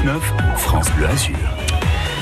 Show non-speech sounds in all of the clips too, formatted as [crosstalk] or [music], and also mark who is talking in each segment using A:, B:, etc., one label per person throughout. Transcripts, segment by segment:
A: 19 France Bleu Azur.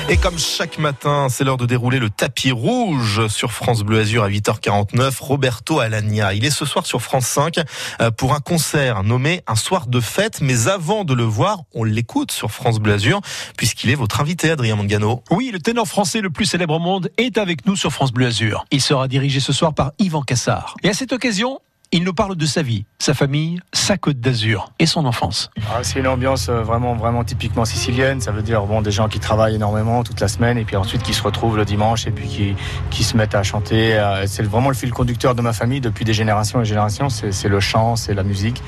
B: Et comme chaque matin, c'est l'heure de dérouler le tapis rouge sur France Bleu Azur à 8h49. Roberto Alagna, il est ce soir sur France 5 euh, pour un concert nommé Un soir de fête. Mais avant de le voir, on l'écoute sur France Bleu Azur puisqu'il est votre invité, Adrien Mangano.
C: Oui, le ténor français le plus célèbre au monde est avec nous sur France Bleu Azur. Il sera dirigé ce soir par Yvan Cassard. Et à cette occasion, il nous parle de sa vie, sa famille, sa côte d'Azur et son enfance.
D: Ah, c'est une ambiance euh, vraiment, vraiment typiquement sicilienne. Ça veut dire bon, des gens qui travaillent énormément toute la semaine et puis ensuite qui se retrouvent le dimanche et puis qui, qui se mettent à chanter. Euh, c'est vraiment le fil conducteur de ma famille depuis des générations et générations. C'est le chant, c'est la musique.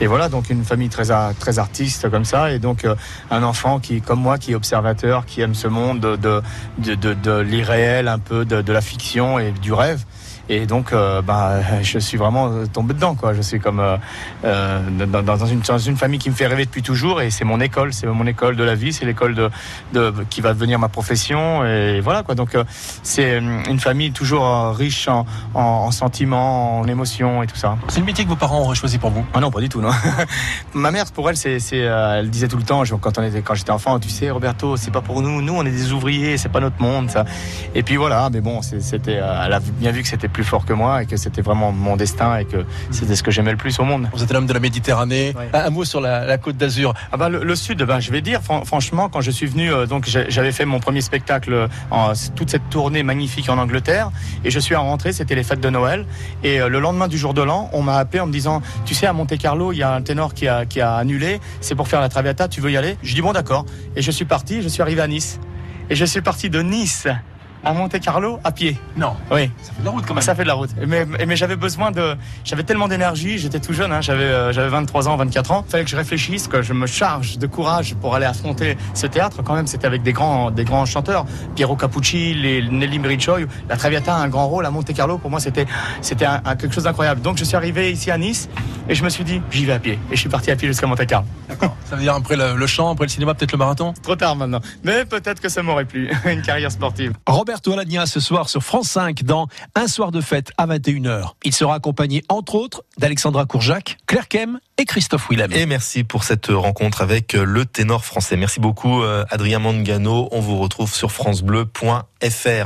D: Et voilà, donc une famille très, très artiste comme ça. Et donc euh, un enfant qui, comme moi, qui est observateur, qui aime ce monde de, de, de, de, l'irréel, un peu de, de la fiction et du rêve. Et donc, euh, bah, [laughs] je suis vraiment tombé dedans. Quoi. Je suis comme euh, euh dans, dans, une, dans, une, famille qui me fait rêver depuis toujours. Et c'est mon école, c'est mon école de la vie, c'est l'école de, de, qui va devenir ma profession. Et voilà. Quoi. Donc, euh, c'est une famille toujours riche en, en, en, sentiments, en émotions et tout ça.
C: C'est le métier que vos parents auraient choisi pour vous
D: Ah non, pas du tout. Non. [laughs] ma mère, pour elle, c'est, elle disait tout le temps, quand, on était, quand j'étais enfant, tu sais, Roberto, c'est pas pour nous. Nous, on est des ouvriers, c'est pas notre monde. Ça. Et puis voilà. Mais bon, c'était, elle a bien vu que c'était plus fort que moi et que c'était vraiment mon destin et que c'était ce que j'aimais le plus au monde.
C: Vous êtes l'homme de la Méditerranée. Un mot sur la, la côte d'Azur.
D: Ah bah, le, le, sud, bah, je vais dire fran franchement, quand je suis venu, euh, donc j'avais fait mon premier spectacle en toute cette tournée magnifique en Angleterre et je suis rentré, c'était les fêtes de Noël et euh, le lendemain du jour de l'an, on m'a appelé en me disant, tu sais, à Monte Carlo, il y a un ténor qui a, qui a annulé, c'est pour faire la Traviata, tu veux y aller? Je dis bon d'accord et je suis parti, je suis arrivé à Nice et je suis parti de Nice à Monte Carlo à pied.
C: Non.
D: Oui.
C: Ça fait de la route quand même.
D: Ça fait de la route. Mais, mais j'avais besoin de. J'avais tellement d'énergie, j'étais tout jeune, hein, j'avais euh, j'avais 23 ans, 24 ans. Il fallait que je réfléchisse, que je me charge de courage pour aller affronter ce théâtre. Quand même, c'était avec des grands, des grands chanteurs. Piero Capucci, les Nelly Merichoy. La Traviata a un grand rôle à Monte Carlo. Pour moi, c'était c'était quelque chose d'incroyable. Donc, je suis arrivé ici à Nice et je me suis dit, j'y vais à pied. Et je suis parti à pied jusqu'à Monte Carlo.
C: D'accord. [laughs] Ça veut dire après le, le chant, après le cinéma, peut-être le marathon?
D: Trop tard maintenant. Mais peut-être que ça m'aurait plu. [laughs] Une carrière sportive.
C: Roberto Alagna ce soir sur France 5 dans Un soir de fête à 21h. Il sera accompagné entre autres d'Alexandra Courjac, Claire Kem et Christophe Willem.
B: Et merci pour cette rencontre avec le ténor français. Merci beaucoup Adrien Mangano. On vous retrouve sur francebleu.fr.